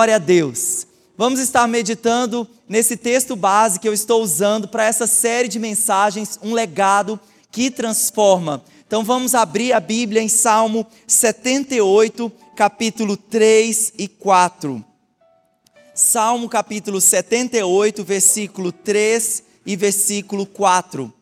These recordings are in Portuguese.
Glória a Deus. Vamos estar meditando nesse texto base que eu estou usando para essa série de mensagens, um legado que transforma. Então vamos abrir a Bíblia em Salmo 78, capítulo 3 e 4. Salmo capítulo 78, versículo 3 e versículo 4.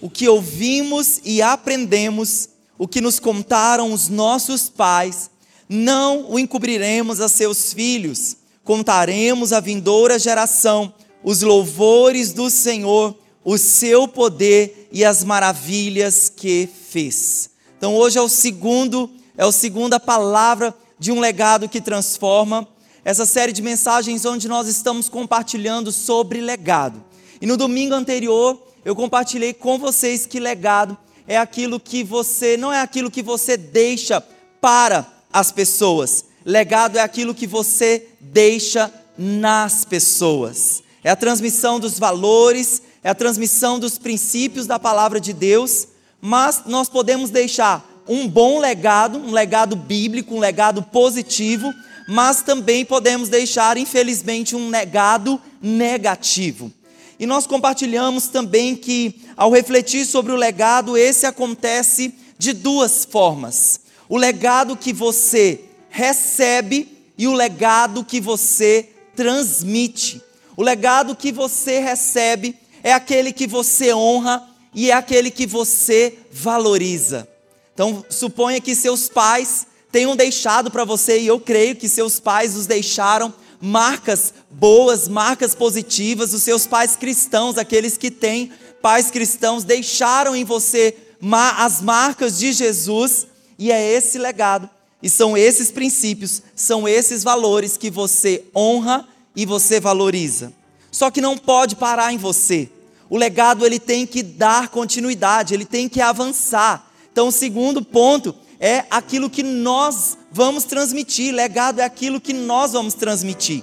O que ouvimos e aprendemos, o que nos contaram os nossos pais, não o encobriremos a seus filhos, contaremos à vindoura geração os louvores do Senhor, o seu poder e as maravilhas que fez. Então hoje é o segundo, é a segunda palavra de um legado que transforma. Essa série de mensagens onde nós estamos compartilhando sobre legado. E no domingo anterior eu compartilhei com vocês que legado é aquilo que você, não é aquilo que você deixa para as pessoas. Legado é aquilo que você deixa nas pessoas. É a transmissão dos valores, é a transmissão dos princípios da palavra de Deus, mas nós podemos deixar um bom legado, um legado bíblico, um legado positivo, mas também podemos deixar, infelizmente, um legado negativo. E nós compartilhamos também que, ao refletir sobre o legado, esse acontece de duas formas o legado que você recebe e o legado que você transmite. O legado que você recebe é aquele que você honra e é aquele que você valoriza. Então, suponha que seus pais tenham deixado para você, e eu creio que seus pais os deixaram marcas boas, marcas positivas, os seus pais cristãos, aqueles que têm pais cristãos, deixaram em você as marcas de Jesus e é esse legado, e são esses princípios, são esses valores que você honra e você valoriza. Só que não pode parar em você. O legado ele tem que dar continuidade, ele tem que avançar. Então, o segundo ponto é aquilo que nós vamos transmitir. Legado é aquilo que nós vamos transmitir.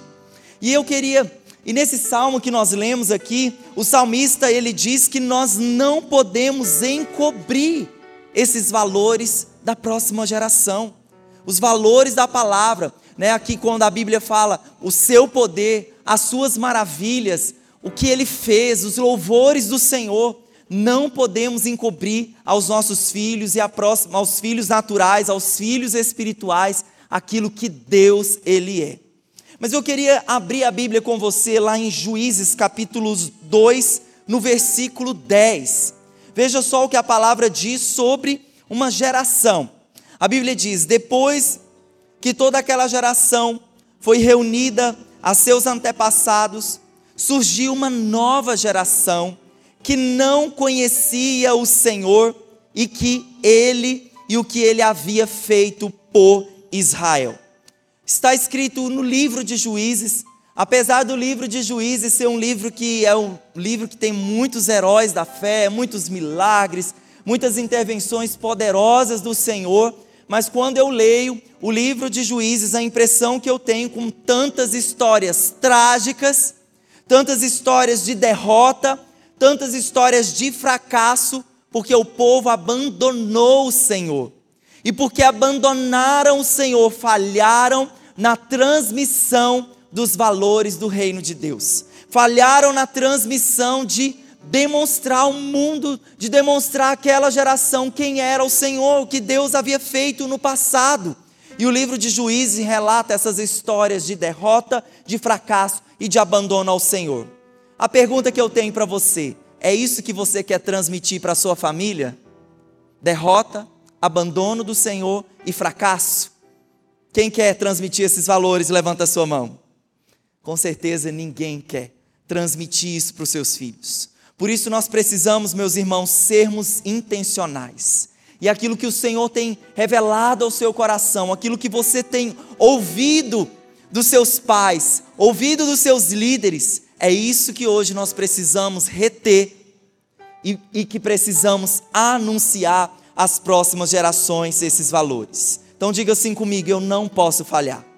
E eu queria, e nesse salmo que nós lemos aqui, o salmista ele diz que nós não podemos encobrir esses valores da próxima geração. Os valores da palavra, né? Aqui quando a Bíblia fala o seu poder, as suas maravilhas, o que ele fez, os louvores do Senhor, não podemos encobrir aos nossos filhos e próxima, aos filhos naturais, aos filhos espirituais, aquilo que Deus ele é. Mas eu queria abrir a Bíblia com você lá em Juízes capítulo 2, no versículo 10. Veja só o que a palavra diz sobre uma geração. A Bíblia diz: depois que toda aquela geração foi reunida a seus antepassados, surgiu uma nova geração que não conhecia o Senhor e que ele e o que ele havia feito por Israel. Está escrito no livro de Juízes, apesar do livro de Juízes ser um livro que é um livro que tem muitos heróis da fé, muitos milagres, muitas intervenções poderosas do Senhor, mas quando eu leio o livro de Juízes, a impressão que eu tenho com tantas histórias trágicas, tantas histórias de derrota, tantas histórias de fracasso, porque o povo abandonou o Senhor. E porque abandonaram o Senhor, falharam na transmissão dos valores do reino de Deus. Falharam na transmissão de demonstrar ao mundo, de demonstrar àquela geração quem era o Senhor, o que Deus havia feito no passado. E o livro de Juízes relata essas histórias de derrota, de fracasso e de abandono ao Senhor. A pergunta que eu tenho para você: é isso que você quer transmitir para a sua família? Derrota, abandono do Senhor e fracasso? Quem quer transmitir esses valores, levanta a sua mão. Com certeza ninguém quer transmitir isso para os seus filhos. Por isso nós precisamos, meus irmãos, sermos intencionais. E aquilo que o Senhor tem revelado ao seu coração, aquilo que você tem ouvido dos seus pais, ouvido dos seus líderes, é isso que hoje nós precisamos reter e, e que precisamos anunciar às próximas gerações esses valores. Então diga assim comigo: eu não posso falhar.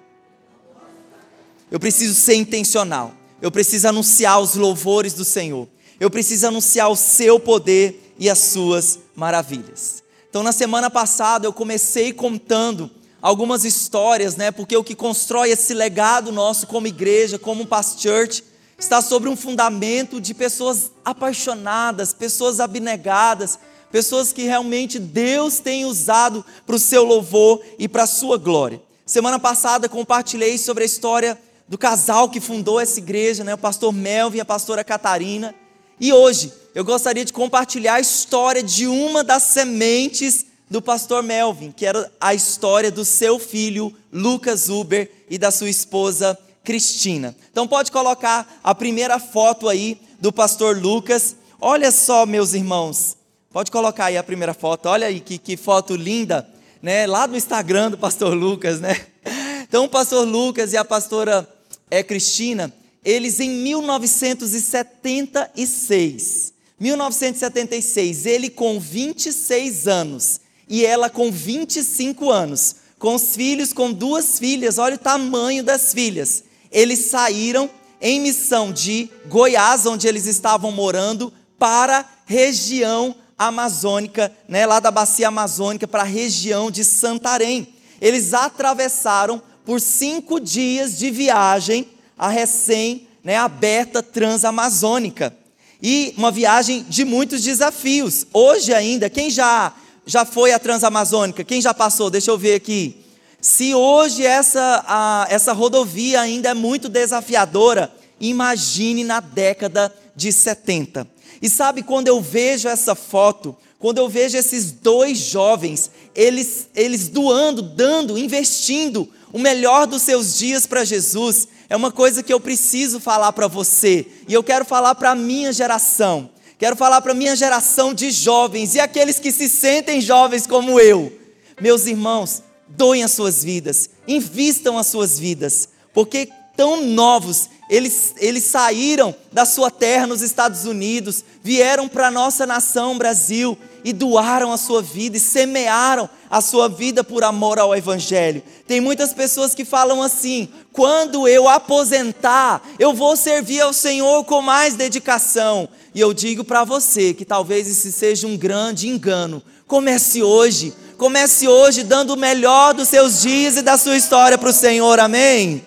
Eu preciso ser intencional. Eu preciso anunciar os louvores do Senhor. Eu preciso anunciar o seu poder e as suas maravilhas. Então, na semana passada, eu comecei contando algumas histórias, né? Porque o que constrói esse legado nosso como igreja, como Past Church, está sobre um fundamento de pessoas apaixonadas, pessoas abnegadas, pessoas que realmente Deus tem usado para o seu louvor e para a sua glória. Semana passada compartilhei sobre a história do casal que fundou essa igreja, né, o pastor Melvin e a pastora Catarina. E hoje eu gostaria de compartilhar a história de uma das sementes do pastor Melvin, que era a história do seu filho Lucas Uber e da sua esposa Cristina. Então pode colocar a primeira foto aí do pastor Lucas. Olha só, meus irmãos. Pode colocar aí a primeira foto. Olha aí que, que foto linda, né? Lá do Instagram do pastor Lucas, né? Então o pastor Lucas e a pastora é, Cristina, eles em 1976, 1976, ele com 26 anos e ela com 25 anos, com os filhos, com duas filhas, olha o tamanho das filhas eles saíram em missão de Goiás, onde eles estavam morando, para a região amazônica, né, lá da bacia amazônica, para a região de Santarém. Eles atravessaram por cinco dias de viagem a recém né, aberta transamazônica. E uma viagem de muitos desafios. Hoje ainda, quem já, já foi à transamazônica? Quem já passou? Deixa eu ver aqui. Se hoje essa, a, essa rodovia ainda é muito desafiadora, imagine na década de 70. E sabe quando eu vejo essa foto, quando eu vejo esses dois jovens, eles, eles doando, dando, investindo o melhor dos seus dias para Jesus, é uma coisa que eu preciso falar para você, e eu quero falar para a minha geração, quero falar para a minha geração de jovens e aqueles que se sentem jovens como eu. Meus irmãos, doem as suas vidas, invistam as suas vidas, porque tão novos, eles, eles saíram da sua terra nos Estados Unidos, vieram para a nossa nação, Brasil, e doaram a sua vida e semearam a sua vida por amor ao Evangelho. Tem muitas pessoas que falam assim: quando eu aposentar, eu vou servir ao Senhor com mais dedicação. E eu digo para você que talvez esse seja um grande engano. Comece hoje, Comece hoje dando o melhor dos seus dias e da sua história para o Senhor, amém?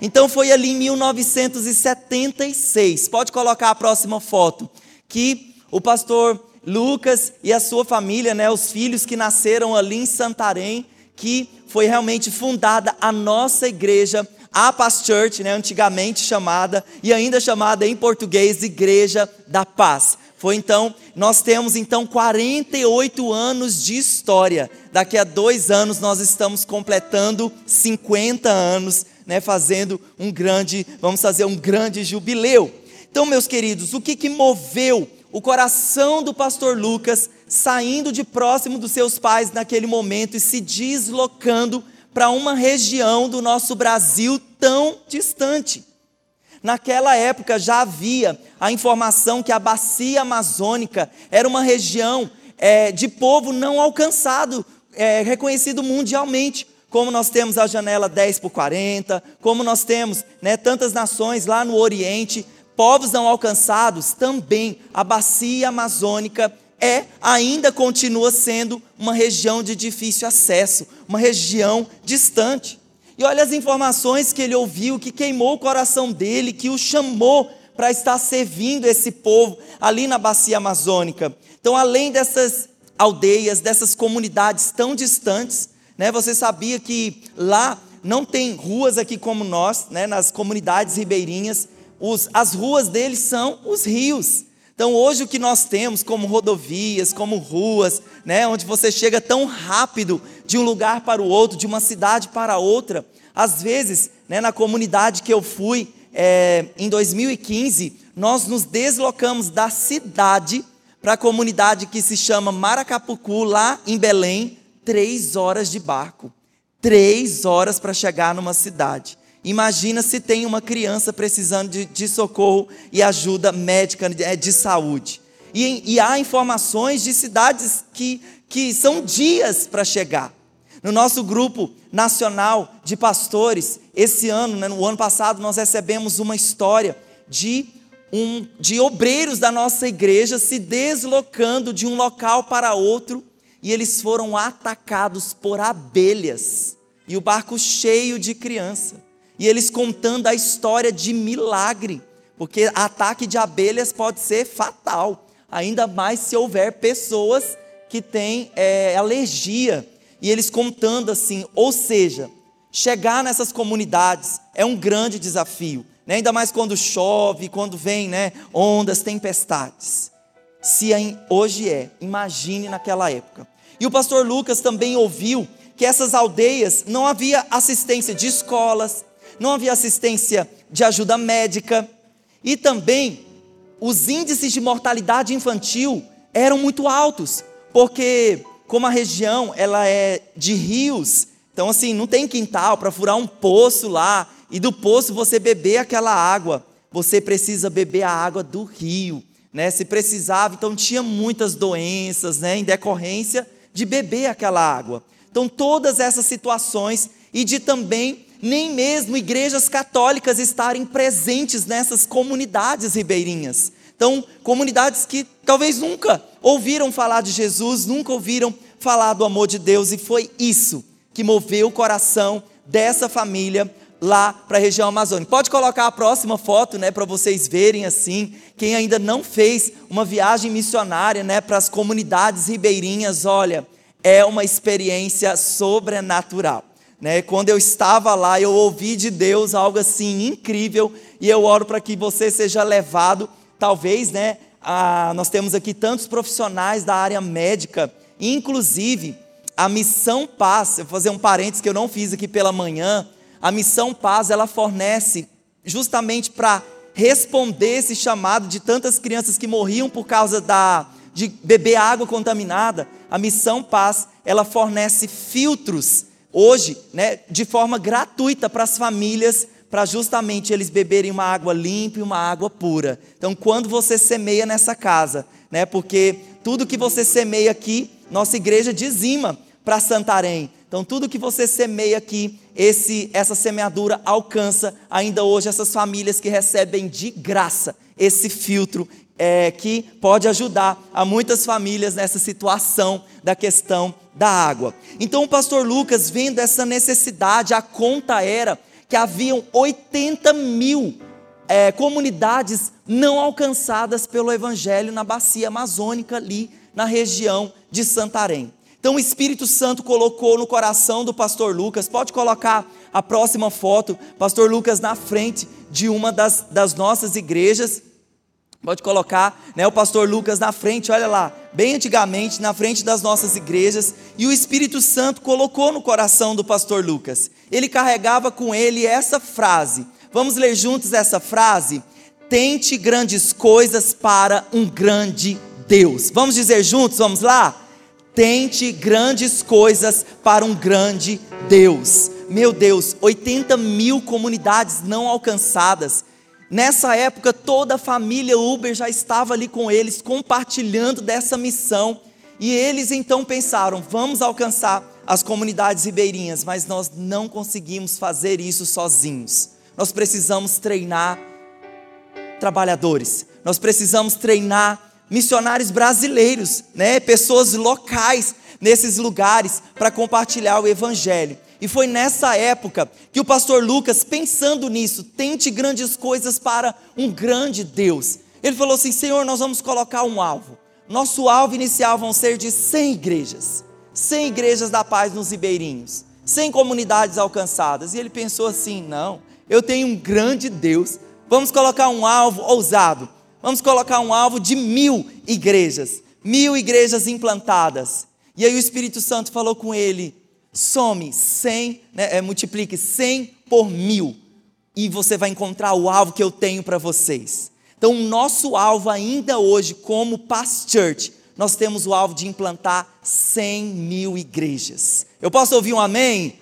Então foi ali em 1976, pode colocar a próxima foto, que o pastor Lucas e a sua família, né, os filhos que nasceram ali em Santarém, que foi realmente fundada a nossa igreja, a Paz Church, né, antigamente chamada, e ainda chamada em português Igreja da Paz. Foi então, nós temos então 48 anos de história. Daqui a dois anos nós estamos completando 50 anos, né, fazendo um grande, vamos fazer um grande jubileu. Então, meus queridos, o que, que moveu o coração do pastor Lucas saindo de próximo dos seus pais naquele momento e se deslocando para uma região do nosso Brasil tão distante? Naquela época já havia a informação que a bacia amazônica era uma região é, de povo não alcançado, é, reconhecido mundialmente. Como nós temos a janela 10 por 40, como nós temos né, tantas nações lá no Oriente, povos não alcançados, também a bacia amazônica é, ainda continua sendo uma região de difícil acesso, uma região distante. E olha as informações que ele ouviu, que queimou o coração dele, que o chamou para estar servindo esse povo ali na bacia amazônica. Então, além dessas aldeias, dessas comunidades tão distantes, né, você sabia que lá não tem ruas aqui como nós, né, nas comunidades ribeirinhas, os, as ruas deles são os rios. Então, hoje o que nós temos como rodovias, como ruas, né, onde você chega tão rápido de um lugar para o outro, de uma cidade para outra, às vezes, né, na comunidade que eu fui é, em 2015, nós nos deslocamos da cidade para a comunidade que se chama Maracapucu, lá em Belém, três horas de barco. Três horas para chegar numa cidade. Imagina se tem uma criança precisando de, de socorro e ajuda médica de, é, de saúde. E, e, há informações de cidades que, que são dias para chegar. No nosso grupo nacional de pastores, esse ano, né, no ano passado, nós recebemos uma história de, um, de obreiros da nossa igreja se deslocando de um local para outro e eles foram atacados por abelhas e o barco cheio de criança. E eles contando a história de milagre, porque ataque de abelhas pode ser fatal, ainda mais se houver pessoas que têm é, alergia. E eles contando assim, ou seja, chegar nessas comunidades é um grande desafio, né? ainda mais quando chove, quando vem né, ondas, tempestades. Se hoje é, imagine naquela época. E o pastor Lucas também ouviu que essas aldeias não havia assistência de escolas, não havia assistência de ajuda médica e também os índices de mortalidade infantil eram muito altos, porque como a região ela é de rios, então assim, não tem quintal para furar um poço lá e do poço você beber aquela água, você precisa beber a água do rio, né? Se precisava, então tinha muitas doenças, né, em decorrência de beber aquela água. Então, todas essas situações e de também nem mesmo igrejas católicas estarem presentes nessas comunidades ribeirinhas. Então, comunidades que talvez nunca ouviram falar de Jesus, nunca ouviram falar do amor de Deus, e foi isso que moveu o coração dessa família lá para a região amazônica. Pode colocar a próxima foto, né, para vocês verem assim, quem ainda não fez uma viagem missionária, né, para as comunidades ribeirinhas, olha, é uma experiência sobrenatural. Né? Quando eu estava lá, eu ouvi de Deus algo assim incrível e eu oro para que você seja levado, talvez, né? A, nós temos aqui tantos profissionais da área médica, inclusive a Missão Paz, eu vou fazer um parênteses que eu não fiz aqui pela manhã, a Missão Paz, ela fornece justamente para responder esse chamado de tantas crianças que morriam por causa da, de beber água contaminada, a Missão Paz, ela fornece filtros hoje, né, de forma gratuita para as famílias, para justamente eles beberem uma água limpa e uma água pura. Então, quando você semeia nessa casa, né, porque tudo que você semeia aqui, nossa igreja dizima para Santarém. Então, tudo que você semeia aqui, esse, essa semeadura alcança ainda hoje essas famílias que recebem de graça esse filtro é, que pode ajudar a muitas famílias nessa situação da questão da água. Então, o pastor Lucas, vendo essa necessidade, a conta era que haviam 80 mil é, comunidades não alcançadas pelo Evangelho na bacia amazônica, ali na região de Santarém. Então o Espírito Santo colocou no coração do pastor Lucas, pode colocar a próxima foto, pastor Lucas na frente de uma das, das nossas igrejas, Pode colocar né, o pastor Lucas na frente, olha lá, bem antigamente, na frente das nossas igrejas, e o Espírito Santo colocou no coração do pastor Lucas. Ele carregava com ele essa frase. Vamos ler juntos essa frase? Tente grandes coisas para um grande Deus. Vamos dizer juntos, vamos lá? Tente grandes coisas para um grande Deus. Meu Deus, 80 mil comunidades não alcançadas Nessa época, toda a família Uber já estava ali com eles, compartilhando dessa missão. E eles então pensaram: vamos alcançar as comunidades ribeirinhas, mas nós não conseguimos fazer isso sozinhos. Nós precisamos treinar trabalhadores, nós precisamos treinar missionários brasileiros, né? pessoas locais nesses lugares para compartilhar o Evangelho. E foi nessa época que o pastor Lucas, pensando nisso, tente grandes coisas para um grande Deus. Ele falou assim: Senhor, nós vamos colocar um alvo. Nosso alvo inicial vão ser de 100 igrejas. 100 igrejas da paz nos ribeirinhos. 100 comunidades alcançadas. E ele pensou assim: não, eu tenho um grande Deus. Vamos colocar um alvo ousado. Vamos colocar um alvo de mil igrejas. Mil igrejas implantadas. E aí o Espírito Santo falou com ele: some 100, né, é, multiplique 100 por mil, e você vai encontrar o alvo que eu tenho para vocês. Então, o nosso alvo ainda hoje, como Past Church, nós temos o alvo de implantar 100 mil igrejas. Eu posso ouvir um amém? amém.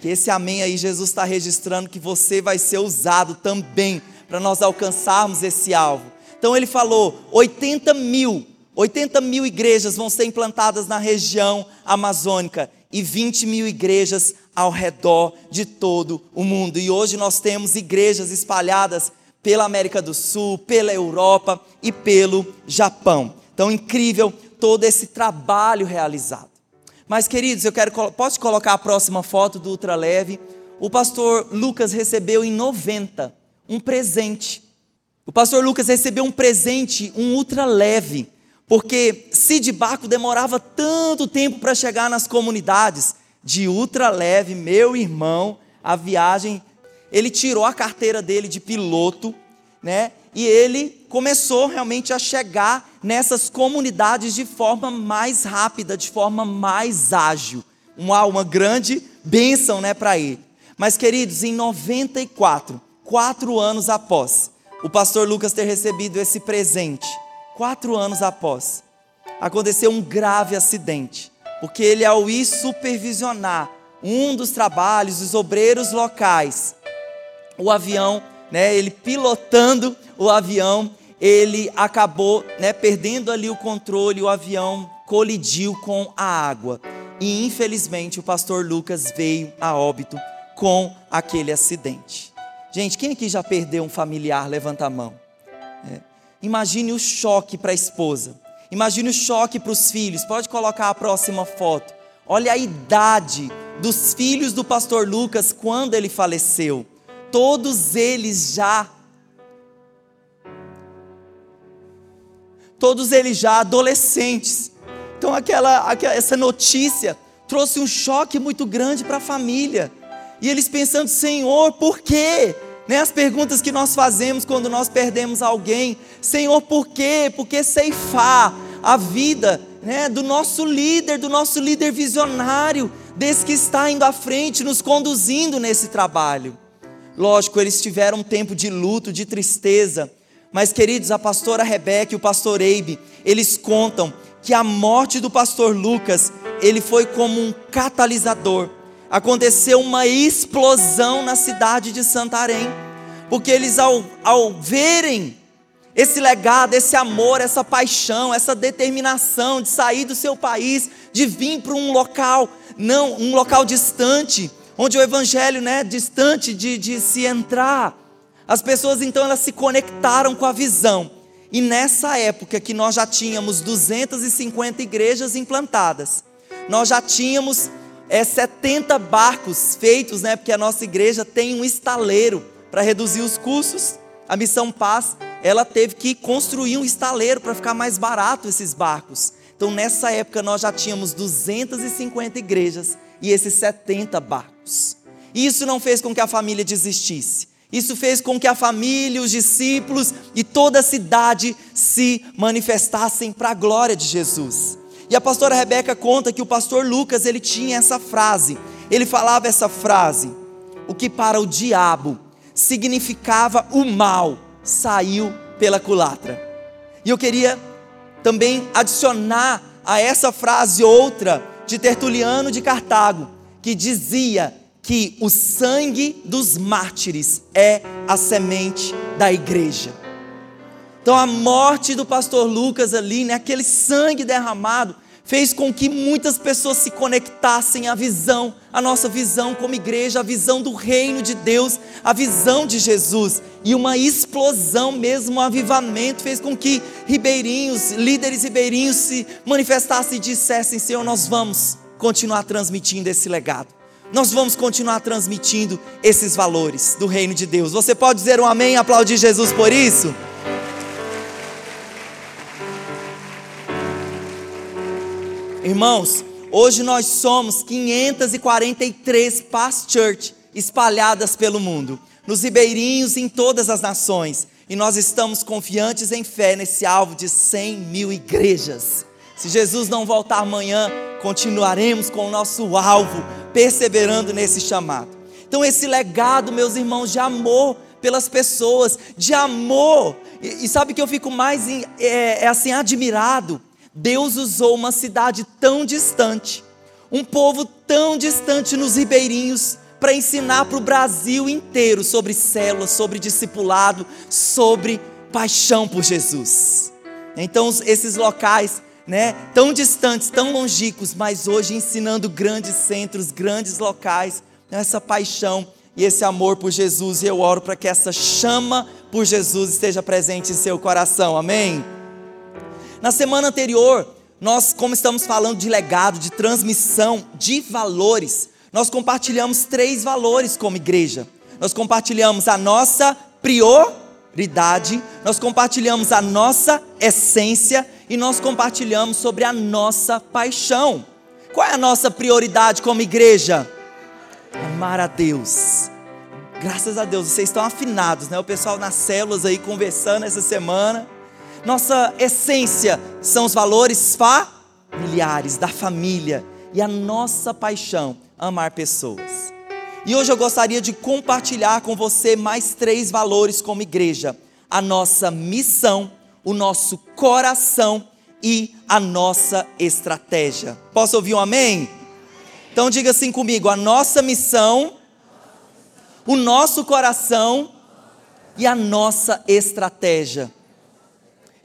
Que esse amém aí, Jesus está registrando que você vai ser usado também para nós alcançarmos esse alvo. Então ele falou: 80 mil, 80 mil igrejas vão ser implantadas na região amazônica e 20 mil igrejas ao redor de todo o mundo. E hoje nós temos igrejas espalhadas pela América do Sul, pela Europa e pelo Japão. Então, incrível todo esse trabalho realizado. Mas, queridos, eu quero. Posso colocar a próxima foto do ultraleve? O pastor Lucas recebeu em 90 um presente. O pastor Lucas recebeu um presente, um ultraleve, porque Cid Baco demorava tanto tempo para chegar nas comunidades. De ultraleve, meu irmão, a viagem, ele tirou a carteira dele de piloto, né? E ele começou realmente a chegar nessas comunidades de forma mais rápida, de forma mais ágil. Uma, uma grande bênção né, para ele. Mas, queridos, em 94, quatro anos após o pastor Lucas ter recebido esse presente, quatro anos após, aconteceu um grave acidente, porque ele, ao ir supervisionar um dos trabalhos dos obreiros locais, o avião, né, ele pilotando o avião, ele acabou né, perdendo ali o controle, o avião colidiu com a água. E infelizmente o pastor Lucas veio a óbito com aquele acidente. Gente, quem aqui já perdeu um familiar? Levanta a mão. Imagine o choque para a esposa. Imagine o choque para os filhos. Pode colocar a próxima foto. Olha a idade dos filhos do pastor Lucas quando ele faleceu. Todos eles já todos eles já adolescentes. Então aquela, aquela essa notícia trouxe um choque muito grande para a família. E eles pensando, Senhor, por quê? Né, as perguntas que nós fazemos quando nós perdemos alguém, Senhor, por quê? Por que ceifar a vida né, do nosso líder, do nosso líder visionário, desse que está indo à frente, nos conduzindo nesse trabalho? Lógico, eles tiveram um tempo de luto, de tristeza, mas, queridos, a pastora Rebeca e o pastor Eibe, eles contam que a morte do pastor Lucas, ele foi como um catalisador. Aconteceu uma explosão na cidade de Santarém, porque eles, ao, ao verem esse legado, esse amor, essa paixão, essa determinação de sair do seu país, de vir para um local, não, um local distante, onde o evangelho, né, distante de, de se entrar, as pessoas então elas se conectaram com a visão. E nessa época que nós já tínhamos 250 igrejas implantadas, nós já tínhamos é, 70 barcos feitos, né? Porque a nossa igreja tem um estaleiro para reduzir os custos. A Missão Paz, ela teve que construir um estaleiro para ficar mais barato esses barcos. Então, nessa época, nós já tínhamos 250 igrejas e esses 70 barcos. Isso não fez com que a família desistisse. Isso fez com que a família, os discípulos e toda a cidade se manifestassem para a glória de Jesus. E a pastora Rebeca conta que o pastor Lucas, ele tinha essa frase. Ele falava essa frase: "O que para o diabo significava o mal, saiu pela culatra". E eu queria também adicionar a essa frase outra de Tertuliano de Cartago, que dizia que o sangue dos mártires é a semente da igreja. Então a morte do pastor Lucas ali, né, aquele sangue derramado, fez com que muitas pessoas se conectassem à visão, à nossa visão como igreja, a visão do reino de Deus, a visão de Jesus. E uma explosão mesmo, um avivamento, fez com que ribeirinhos, líderes ribeirinhos se manifestassem e dissessem: Senhor, nós vamos continuar transmitindo esse legado nós vamos continuar transmitindo esses valores do reino de Deus. Você pode dizer um amém e aplaudir Jesus por isso? Irmãos, hoje nós somos 543 Past Church espalhadas pelo mundo, nos ribeirinhos em todas as nações. E nós estamos confiantes em fé nesse alvo de 100 mil igrejas. Se Jesus não voltar amanhã, continuaremos com o nosso alvo, perseverando nesse chamado. Então, esse legado, meus irmãos, de amor pelas pessoas, de amor, e, e sabe que eu fico mais é, é assim admirado. Deus usou uma cidade tão distante, um povo tão distante nos ribeirinhos, para ensinar para o Brasil inteiro sobre células, sobre discipulado, sobre paixão por Jesus. Então, esses locais né, tão distantes, tão longínquos, mas hoje ensinando grandes centros, grandes locais, essa paixão e esse amor por Jesus. E eu oro para que essa chama por Jesus esteja presente em seu coração. Amém. Na semana anterior, nós, como estamos falando de legado, de transmissão, de valores, nós compartilhamos três valores como igreja. Nós compartilhamos a nossa prioridade, nós compartilhamos a nossa essência e nós compartilhamos sobre a nossa paixão. Qual é a nossa prioridade como igreja? Amar a Deus. Graças a Deus, vocês estão afinados, né? O pessoal nas células aí conversando essa semana. Nossa essência são os valores familiares, da família. E a nossa paixão, amar pessoas. E hoje eu gostaria de compartilhar com você mais três valores como igreja: a nossa missão, o nosso coração e a nossa estratégia. Posso ouvir um amém? Então diga assim comigo: a nossa missão, o nosso coração e a nossa estratégia.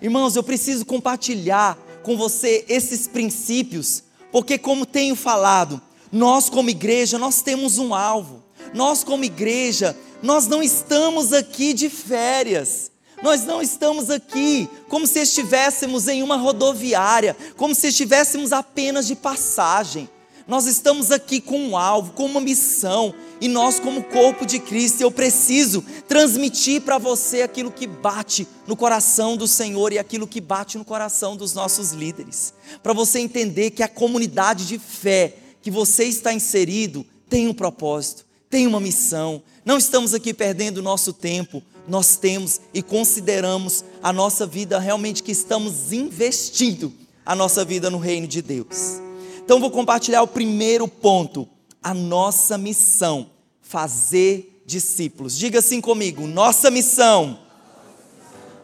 Irmãos, eu preciso compartilhar com você esses princípios, porque como tenho falado, nós como igreja, nós temos um alvo. Nós como igreja, nós não estamos aqui de férias. Nós não estamos aqui como se estivéssemos em uma rodoviária, como se estivéssemos apenas de passagem. Nós estamos aqui com um alvo, com uma missão, e nós, como corpo de Cristo, eu preciso transmitir para você aquilo que bate no coração do Senhor e aquilo que bate no coração dos nossos líderes, para você entender que a comunidade de fé que você está inserido tem um propósito, tem uma missão. Não estamos aqui perdendo nosso tempo, nós temos e consideramos a nossa vida realmente que estamos investindo a nossa vida no reino de Deus. Então vou compartilhar o primeiro ponto, a nossa missão, fazer discípulos. Diga assim comigo, nossa missão,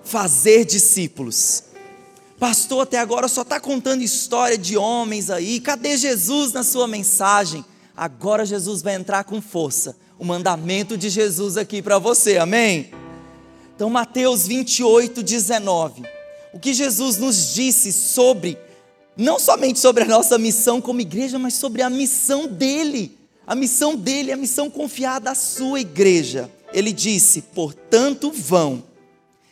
fazer discípulos. Pastor, até agora só está contando história de homens aí, cadê Jesus na sua mensagem? Agora Jesus vai entrar com força, o mandamento de Jesus aqui para você, amém? Então, Mateus 28, 19. O que Jesus nos disse sobre não somente sobre a nossa missão como igreja, mas sobre a missão dele. A missão dele, a missão confiada à sua igreja. Ele disse: portanto, vão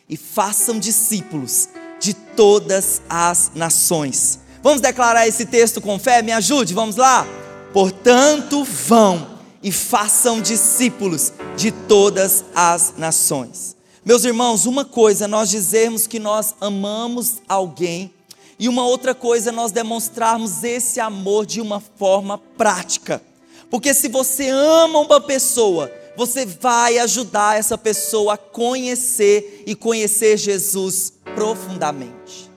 e façam discípulos de todas as nações. Vamos declarar esse texto com fé? Me ajude, vamos lá? Portanto, vão e façam discípulos de todas as nações. Meus irmãos, uma coisa é nós dizermos que nós amamos alguém e uma outra coisa é nós demonstrarmos esse amor de uma forma prática. Porque se você ama uma pessoa, você vai ajudar essa pessoa a conhecer e conhecer Jesus profundamente.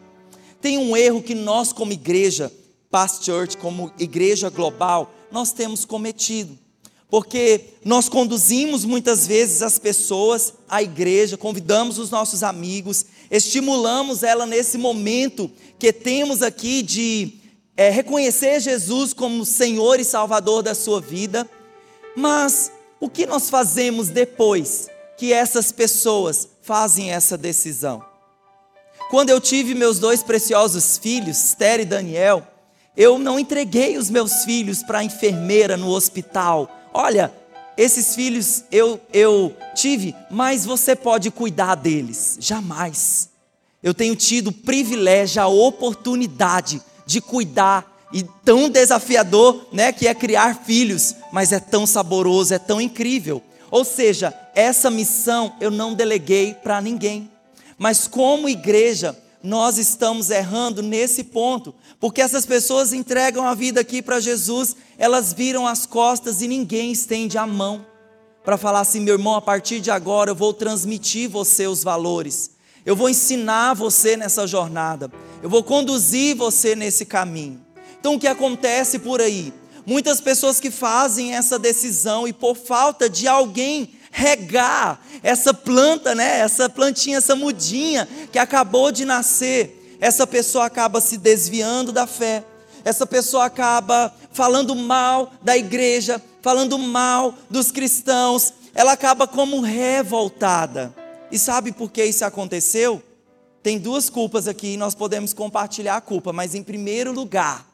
Tem um erro que nós, como igreja, Past Church, como igreja global, nós temos cometido. Porque nós conduzimos muitas vezes as pessoas à igreja, convidamos os nossos amigos, estimulamos ela nesse momento que temos aqui de é, reconhecer Jesus como Senhor e Salvador da sua vida, mas o que nós fazemos depois que essas pessoas fazem essa decisão? Quando eu tive meus dois preciosos filhos, Esther e Daniel, eu não entreguei os meus filhos para a enfermeira no hospital Olha, esses filhos eu, eu tive, mas você pode cuidar deles. Jamais. Eu tenho tido o privilégio, a oportunidade de cuidar e tão desafiador, né, que é criar filhos, mas é tão saboroso, é tão incrível. Ou seja, essa missão eu não deleguei para ninguém. Mas como igreja, nós estamos errando nesse ponto, porque essas pessoas entregam a vida aqui para Jesus, elas viram as costas e ninguém estende a mão para falar assim: meu irmão, a partir de agora eu vou transmitir você os valores, eu vou ensinar você nessa jornada, eu vou conduzir você nesse caminho. Então o que acontece por aí? Muitas pessoas que fazem essa decisão e por falta de alguém regar essa planta, né? Essa plantinha, essa mudinha que acabou de nascer. Essa pessoa acaba se desviando da fé. Essa pessoa acaba falando mal da igreja, falando mal dos cristãos. Ela acaba como revoltada. E sabe por que isso aconteceu? Tem duas culpas aqui e nós podemos compartilhar a culpa, mas em primeiro lugar,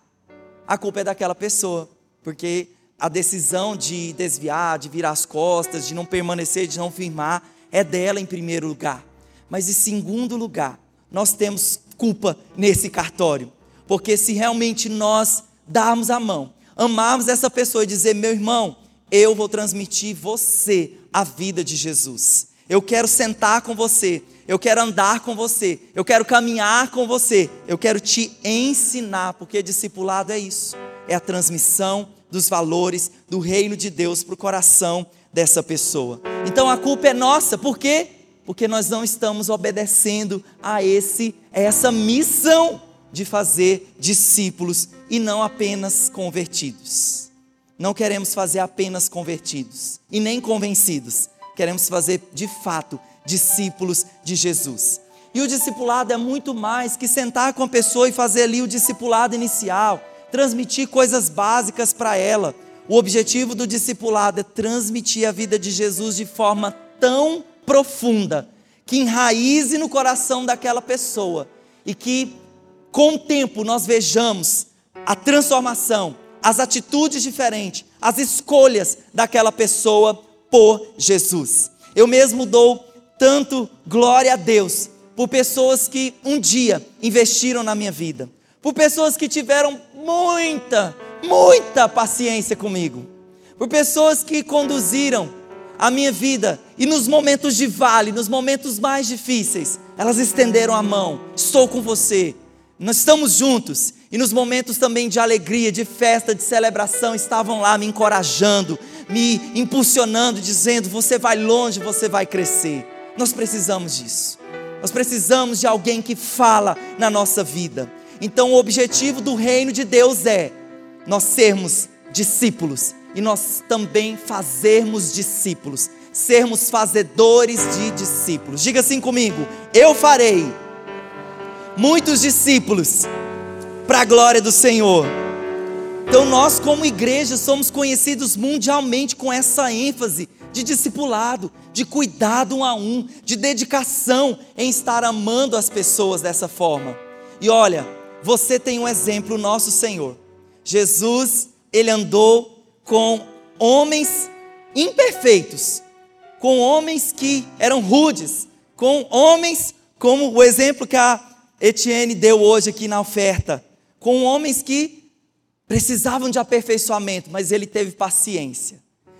a culpa é daquela pessoa, porque a decisão de desviar, de virar as costas, de não permanecer, de não firmar, é dela em primeiro lugar. Mas em segundo lugar, nós temos culpa nesse cartório, Porque se realmente nós darmos a mão, amarmos essa pessoa e dizer, meu irmão, eu vou transmitir você a vida de Jesus. Eu quero sentar com você, eu quero andar com você, eu quero caminhar com você, eu quero te ensinar, porque discipulado é isso, é a transmissão dos valores do reino de Deus para o coração dessa pessoa. Então a culpa é nossa, por quê? Porque nós não estamos obedecendo a esse essa missão de fazer discípulos e não apenas convertidos. Não queremos fazer apenas convertidos e nem convencidos. Queremos fazer de fato discípulos de Jesus. E o discipulado é muito mais que sentar com a pessoa e fazer ali o discipulado inicial, transmitir coisas básicas para ela. O objetivo do discipulado é transmitir a vida de Jesus de forma tão profunda que enraize no coração daquela pessoa e que com o tempo nós vejamos a transformação, as atitudes diferentes, as escolhas daquela pessoa por Jesus. Eu mesmo dou tanto glória a Deus por pessoas que um dia investiram na minha vida, por pessoas que tiveram muita, muita paciência comigo, por pessoas que conduziram a minha vida e nos momentos de vale, nos momentos mais difíceis, elas estenderam a mão. Estou com você. Nós estamos juntos e nos momentos também de alegria, de festa, de celebração, estavam lá me encorajando, me impulsionando, dizendo: você vai longe, você vai crescer. Nós precisamos disso. Nós precisamos de alguém que fala na nossa vida. Então, o objetivo do reino de Deus é nós sermos discípulos e nós também fazermos discípulos, sermos fazedores de discípulos. Diga assim comigo: eu farei muitos discípulos para a glória do Senhor. Então, nós, como igreja, somos conhecidos mundialmente com essa ênfase de discipulado, de cuidado um a um, de dedicação em estar amando as pessoas dessa forma. E olha, você tem um exemplo, nosso Senhor. Jesus, ele andou com homens imperfeitos, com homens que eram rudes, com homens como o exemplo que a Etienne deu hoje aqui na oferta, com homens que precisavam de aperfeiçoamento, mas ele teve paciência.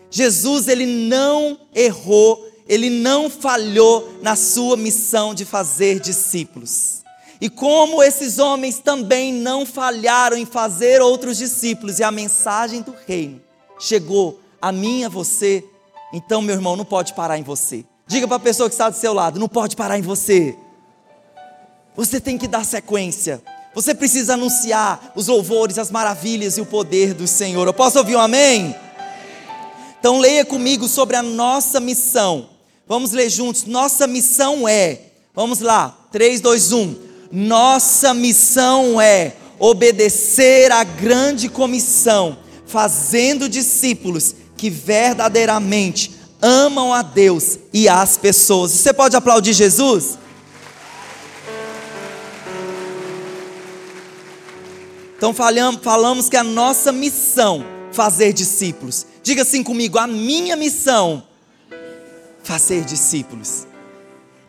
Jesus, ele não errou, ele não falhou na sua missão de fazer discípulos. E como esses homens também não falharam em fazer outros discípulos, e a mensagem do reino chegou a mim e a você, então, meu irmão, não pode parar em você. Diga para a pessoa que está do seu lado: não pode parar em você. Você tem que dar sequência. Você precisa anunciar os louvores, as maravilhas e o poder do Senhor. Eu posso ouvir um amém? Então leia comigo sobre a nossa missão. Vamos ler juntos. Nossa missão é. Vamos lá. 3, 2, 1. Nossa missão é obedecer à grande comissão, fazendo discípulos que verdadeiramente amam a Deus e as pessoas. Você pode aplaudir Jesus? Então falamos, que a nossa missão fazer discípulos. Diga assim comigo, a minha missão fazer discípulos.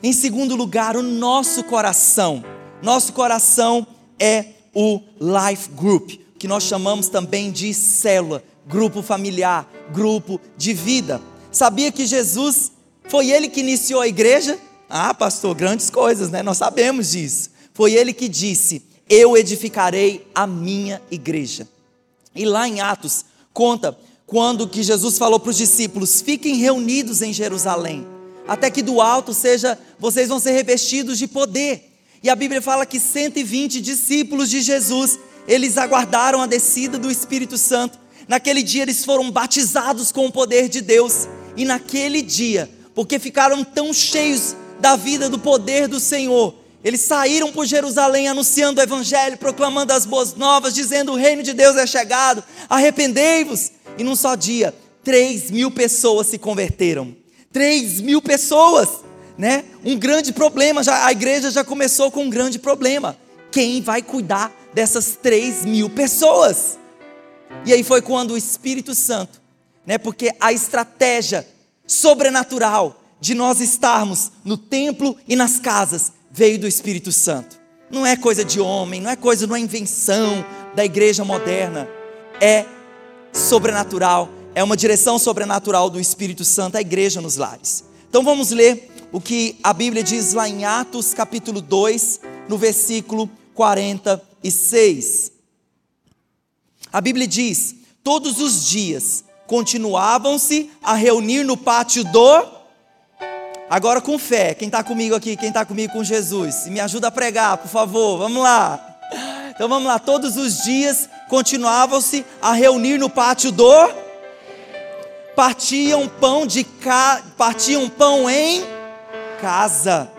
Em segundo lugar, o nosso coração. Nosso coração é o life group, que nós chamamos também de célula, grupo familiar, grupo de vida. Sabia que Jesus foi ele que iniciou a igreja? Ah, pastor, grandes coisas, né? Nós sabemos disso. Foi ele que disse: eu edificarei a minha igreja. E lá em Atos conta quando que Jesus falou para os discípulos: fiquem reunidos em Jerusalém, até que do alto seja, vocês vão ser revestidos de poder. E a Bíblia fala que 120 discípulos de Jesus, eles aguardaram a descida do Espírito Santo. Naquele dia eles foram batizados com o poder de Deus. E naquele dia, porque ficaram tão cheios da vida do poder do Senhor, eles saíram por Jerusalém anunciando o Evangelho, proclamando as boas novas, dizendo: o reino de Deus é chegado, arrependei-vos. E num só dia, 3 mil pessoas se converteram. 3 mil pessoas, né? Um grande problema, já, a igreja já começou com um grande problema. Quem vai cuidar dessas 3 mil pessoas? E aí foi quando o Espírito Santo, né? Porque a estratégia sobrenatural de nós estarmos no templo e nas casas veio do Espírito Santo. Não é coisa de homem, não é coisa, não é invenção da igreja moderna. É sobrenatural, é uma direção sobrenatural do Espírito Santo à igreja nos lares. Então vamos ler o que a Bíblia diz lá em Atos capítulo 2, no versículo 46. A Bíblia diz: Todos os dias continuavam-se a reunir no pátio do Agora com fé, quem está comigo aqui, quem está comigo com Jesus, me ajuda a pregar, por favor, vamos lá. Então vamos lá, todos os dias continuavam-se a reunir no pátio do partiam pão de ca... partiam pão em casa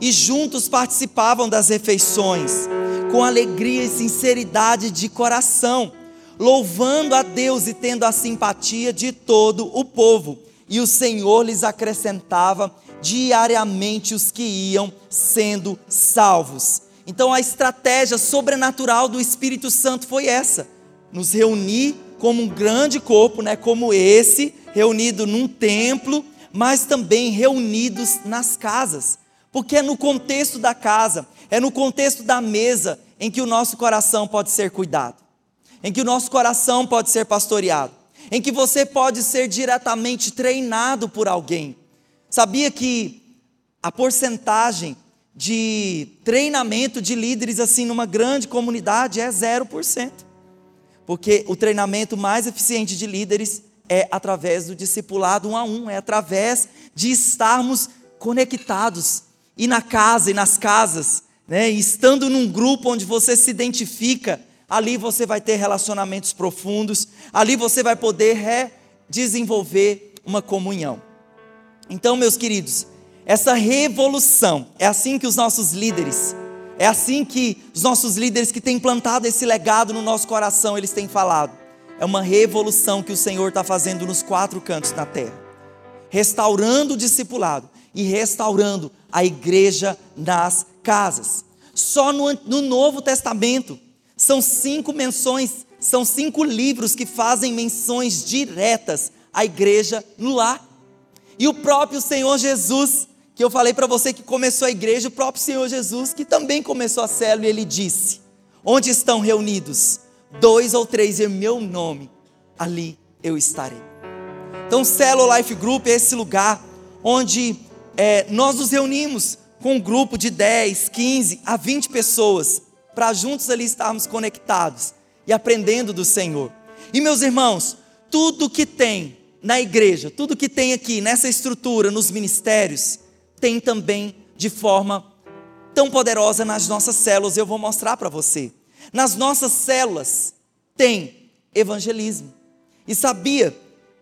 e juntos participavam das refeições com alegria e sinceridade de coração, louvando a Deus e tendo a simpatia de todo o povo. E o Senhor lhes acrescentava diariamente os que iam sendo salvos. Então a estratégia sobrenatural do Espírito Santo foi essa: nos reunir como um grande corpo, né, como esse, reunido num templo, mas também reunidos nas casas. Porque é no contexto da casa, é no contexto da mesa em que o nosso coração pode ser cuidado, em que o nosso coração pode ser pastoreado, em que você pode ser diretamente treinado por alguém. Sabia que a porcentagem de treinamento de líderes assim numa grande comunidade é 0%. Porque o treinamento mais eficiente de líderes é através do discipulado um a um, é através de estarmos conectados e na casa e nas casas, né? Estando num grupo onde você se identifica, ali você vai ter relacionamentos profundos, ali você vai poder desenvolver uma comunhão. Então, meus queridos, essa revolução é assim que os nossos líderes, é assim que os nossos líderes que têm plantado esse legado no nosso coração, eles têm falado. É uma revolução que o Senhor está fazendo nos quatro cantos da terra, restaurando o discipulado e restaurando a igreja nas casas. Só no, no Novo Testamento são cinco menções, são cinco livros que fazem menções diretas à igreja no lar. E o próprio Senhor Jesus, que eu falei para você que começou a igreja, o próprio Senhor Jesus, que também começou a célula, ele disse: Onde estão reunidos dois ou três em meu nome, ali eu estarei. Então, Célula Life Group é esse lugar onde é, nós nos reunimos com um grupo de 10, 15 a 20 pessoas, para juntos ali estarmos conectados e aprendendo do Senhor. E meus irmãos, tudo que tem na igreja, tudo que tem aqui nessa estrutura, nos ministérios, tem também de forma tão poderosa nas nossas células. Eu vou mostrar para você. Nas nossas células tem evangelismo. E sabia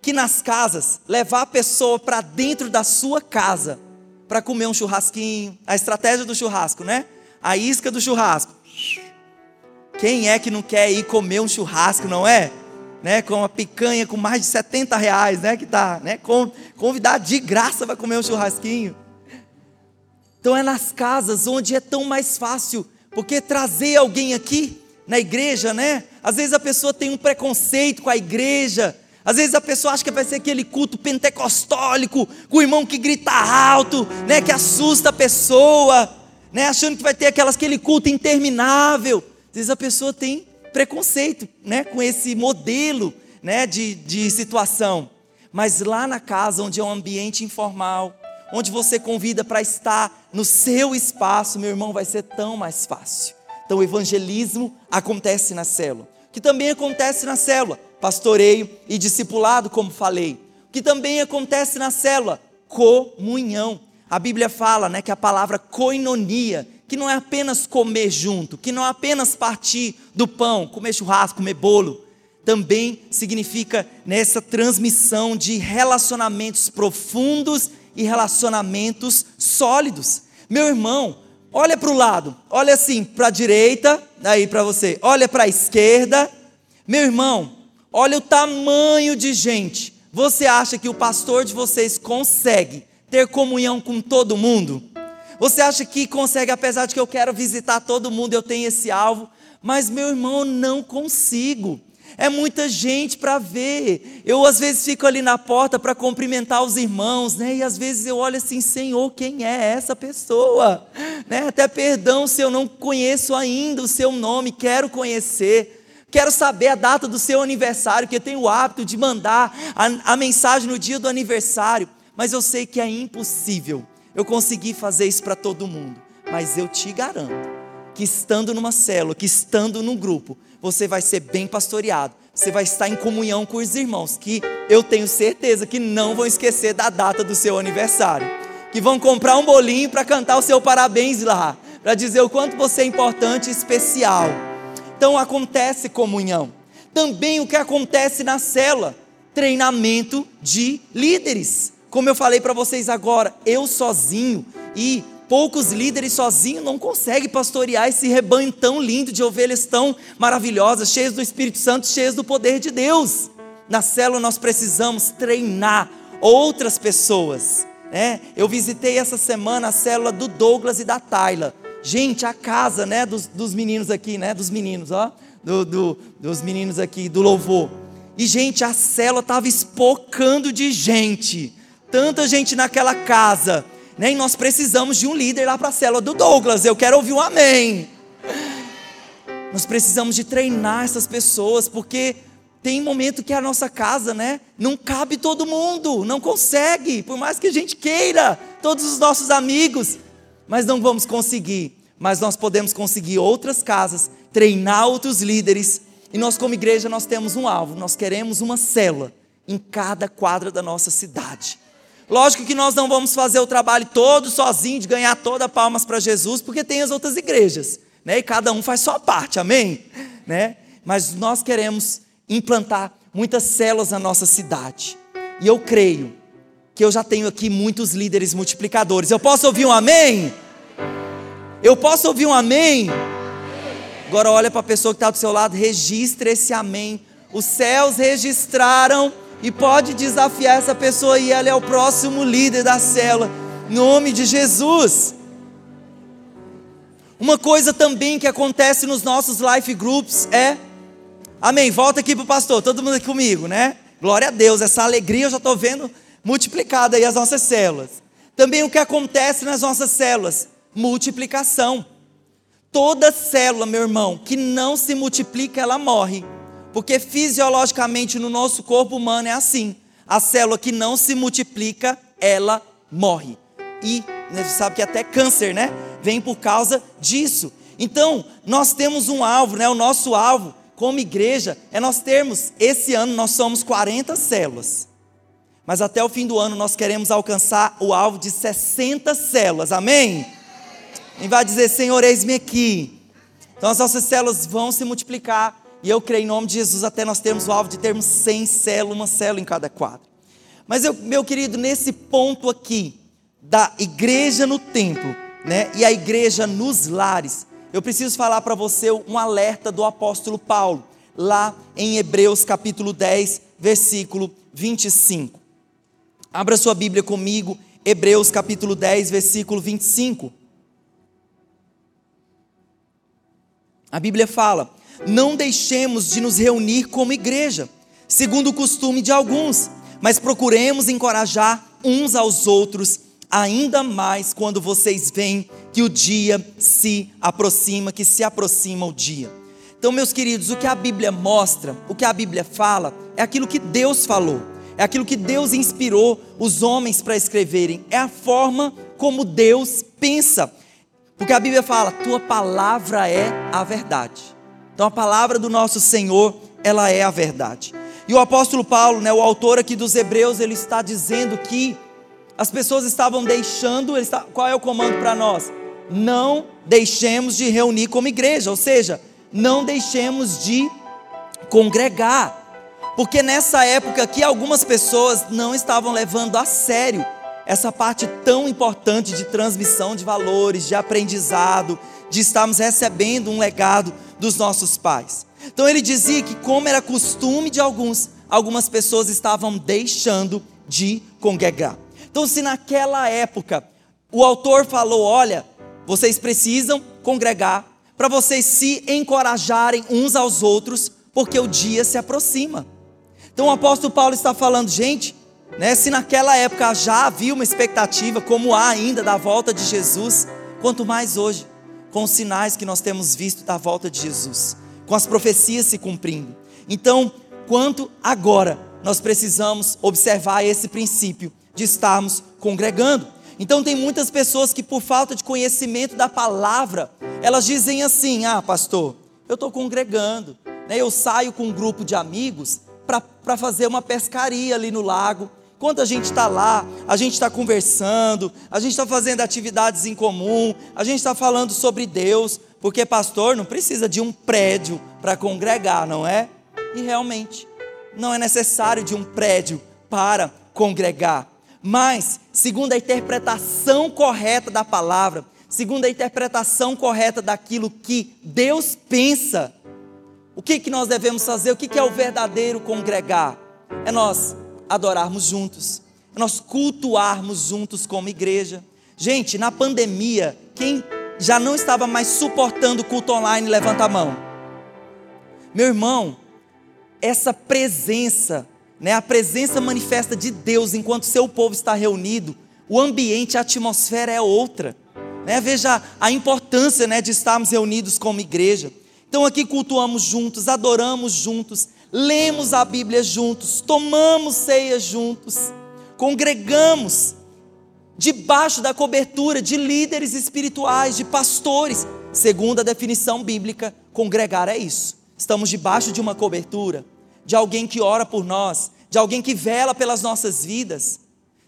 que nas casas, levar a pessoa para dentro da sua casa para comer um churrasquinho, a estratégia do churrasco, né? A isca do churrasco. Quem é que não quer ir comer um churrasco, não é? né, com uma picanha com mais de 70 reais, né, que tá, né, convidado de graça para comer um churrasquinho. Então é nas casas onde é tão mais fácil, porque trazer alguém aqui na igreja, né? Às vezes a pessoa tem um preconceito com a igreja, às vezes a pessoa acha que vai ser aquele culto pentecostólico, com o irmão que grita alto, né, que assusta a pessoa, né, achando que vai ter aquelas, aquele culto interminável. Às vezes a pessoa tem preconceito né, com esse modelo né, de, de situação. Mas lá na casa, onde é um ambiente informal, onde você convida para estar no seu espaço, meu irmão, vai ser tão mais fácil. Então, o evangelismo acontece na célula, que também acontece na célula, pastoreio e discipulado, como falei, que também acontece na célula, comunhão. A Bíblia fala né, que a palavra koinonia que não é apenas comer junto, que não é apenas partir do pão, comer churrasco, comer bolo, também significa nessa transmissão de relacionamentos profundos e relacionamentos sólidos. Meu irmão, olha para o lado, olha assim para a direita, aí para você, olha para a esquerda. Meu irmão, olha o tamanho de gente. Você acha que o pastor de vocês consegue ter comunhão com todo mundo? Você acha que consegue, apesar de que eu quero visitar todo mundo, eu tenho esse alvo, mas meu irmão, eu não consigo. É muita gente para ver. Eu às vezes fico ali na porta para cumprimentar os irmãos, né? E às vezes eu olho assim, Senhor, quem é essa pessoa? Né? Até perdão se eu não conheço ainda o seu nome, quero conhecer. Quero saber a data do seu aniversário, que eu tenho o hábito de mandar a, a mensagem no dia do aniversário. Mas eu sei que é impossível eu conseguir fazer isso para todo mundo. Mas eu te garanto que estando numa célula, que estando num grupo, você vai ser bem pastoreado. Você vai estar em comunhão com os irmãos, que eu tenho certeza que não vão esquecer da data do seu aniversário. Que vão comprar um bolinho para cantar o seu parabéns lá, para dizer o quanto você é importante e especial. Então acontece comunhão. Também o que acontece na célula, treinamento de líderes. Como eu falei para vocês agora, eu sozinho e poucos líderes sozinhos não conseguem pastorear esse rebanho tão lindo de ovelhas tão maravilhosas, cheias do Espírito Santo, cheias do poder de Deus. Na célula nós precisamos treinar outras pessoas. Né? Eu visitei essa semana a célula do Douglas e da Tayla. Gente, a casa né, dos, dos meninos aqui, né? Dos meninos, ó. Do, do, dos meninos aqui do louvor. E, gente, a célula estava espocando de gente tanta gente naquela casa, né? E nós precisamos de um líder lá para a célula do Douglas. Eu quero ouvir um amém. Nós precisamos de treinar essas pessoas, porque tem momento que a nossa casa, né, não cabe todo mundo, não consegue, por mais que a gente queira, todos os nossos amigos, mas não vamos conseguir. Mas nós podemos conseguir outras casas, treinar outros líderes, e nós como igreja nós temos um alvo, nós queremos uma célula em cada quadra da nossa cidade. Lógico que nós não vamos fazer o trabalho todo sozinho de ganhar toda palmas para Jesus, porque tem as outras igrejas, né? E cada um faz sua parte, amém? Né? Mas nós queremos implantar muitas células na nossa cidade. E eu creio que eu já tenho aqui muitos líderes multiplicadores. Eu posso ouvir um amém? Eu posso ouvir um amém? Agora olha para a pessoa que está do seu lado, registre esse amém. Os céus registraram e pode desafiar essa pessoa e ela é o próximo líder da célula, nome de Jesus. Uma coisa também que acontece nos nossos life groups é, amém, volta aqui para o pastor, todo mundo aqui comigo, né? Glória a Deus, essa alegria eu já estou vendo multiplicada aí as nossas células. Também o que acontece nas nossas células? Multiplicação. Toda célula, meu irmão, que não se multiplica, ela morre. Porque fisiologicamente no nosso corpo humano é assim. A célula que não se multiplica, ela morre. E né, você sabe que até câncer, né? Vem por causa disso. Então, nós temos um alvo, né? O nosso alvo como igreja é nós termos, esse ano nós somos 40 células. Mas até o fim do ano nós queremos alcançar o alvo de 60 células. Amém? E vai dizer, Senhor, eis-me aqui. Então as nossas células vão se multiplicar e eu creio em nome de Jesus até nós termos o alvo de termos 100 células, uma célula em cada quadro. Mas eu, meu querido, nesse ponto aqui da igreja no templo, né, e a igreja nos lares, eu preciso falar para você um alerta do apóstolo Paulo, lá em Hebreus capítulo 10, versículo 25. Abra sua Bíblia comigo, Hebreus capítulo 10, versículo 25. A Bíblia fala: não deixemos de nos reunir como igreja, segundo o costume de alguns, mas procuremos encorajar uns aos outros, ainda mais quando vocês veem que o dia se aproxima, que se aproxima o dia. Então, meus queridos, o que a Bíblia mostra, o que a Bíblia fala, é aquilo que Deus falou, é aquilo que Deus inspirou os homens para escreverem, é a forma como Deus pensa. Porque a Bíblia fala: tua palavra é a verdade. Então a palavra do nosso Senhor, ela é a verdade. E o apóstolo Paulo, né, o autor aqui dos Hebreus, ele está dizendo que as pessoas estavam deixando, está, qual é o comando para nós? Não deixemos de reunir como igreja, ou seja, não deixemos de congregar. Porque nessa época aqui algumas pessoas não estavam levando a sério essa parte tão importante de transmissão de valores, de aprendizado, de estarmos recebendo um legado dos nossos pais. Então ele dizia que, como era costume de alguns, algumas pessoas estavam deixando de congregar. Então, se naquela época o autor falou: olha, vocês precisam congregar para vocês se encorajarem uns aos outros, porque o dia se aproxima. Então o apóstolo Paulo está falando, gente, né, se naquela época já havia uma expectativa, como há ainda da volta de Jesus, quanto mais hoje, com os sinais que nós temos visto da volta de Jesus, com as profecias se cumprindo. Então, quanto agora nós precisamos observar esse princípio de estarmos congregando. Então tem muitas pessoas que por falta de conhecimento da palavra, elas dizem assim: "Ah, pastor, eu estou congregando, né? Eu saio com um grupo de amigos para fazer uma pescaria ali no lago. Quando a gente está lá, a gente está conversando, a gente está fazendo atividades em comum, a gente está falando sobre Deus, porque pastor não precisa de um prédio para congregar, não é? E realmente, não é necessário de um prédio para congregar. Mas, segundo a interpretação correta da palavra, segundo a interpretação correta daquilo que Deus pensa, o que, que nós devemos fazer? O que, que é o verdadeiro congregar? É nós adorarmos juntos, nós cultuarmos juntos como igreja. Gente, na pandemia, quem já não estava mais suportando o culto online, levanta a mão. Meu irmão, essa presença né, a presença manifesta de Deus enquanto seu povo está reunido, o ambiente, a atmosfera é outra. Né? Veja a importância né, de estarmos reunidos como igreja. Então aqui cultuamos juntos, adoramos juntos, lemos a Bíblia juntos, tomamos ceia juntos, congregamos debaixo da cobertura de líderes espirituais, de pastores. Segundo a definição bíblica, congregar é isso. Estamos debaixo de uma cobertura de alguém que ora por nós, de alguém que vela pelas nossas vidas.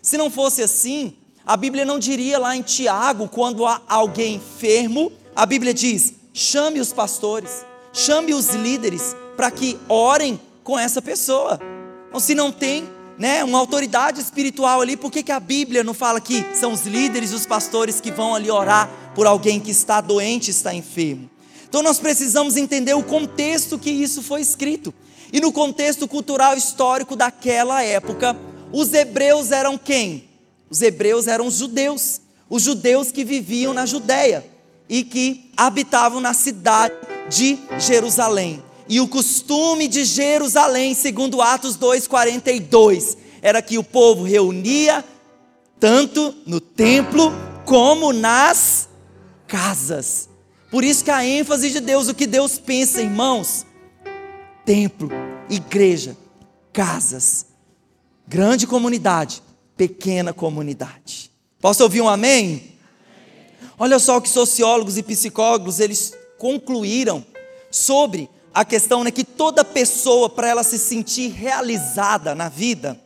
Se não fosse assim, a Bíblia não diria lá em Tiago, quando há alguém enfermo, a Bíblia diz: chame os pastores, chame os líderes para que orem com essa pessoa. Então, se não tem né, uma autoridade espiritual ali, por que, que a Bíblia não fala que são os líderes, os pastores que vão ali orar por alguém que está doente, está enfermo? Então nós precisamos entender o contexto que isso foi escrito. E no contexto cultural histórico daquela época, os hebreus eram quem? Os hebreus eram os judeus, os judeus que viviam na Judéia e que habitavam na cidade de Jerusalém. E o costume de Jerusalém, segundo Atos 2:42, era que o povo reunia tanto no templo como nas casas. Por isso que a ênfase de Deus, o que Deus pensa, irmãos, templo, igreja, casas, grande comunidade, pequena comunidade. Posso ouvir um amém? Olha só o que sociólogos e psicólogos eles concluíram sobre a questão né, que toda pessoa para ela se sentir realizada na vida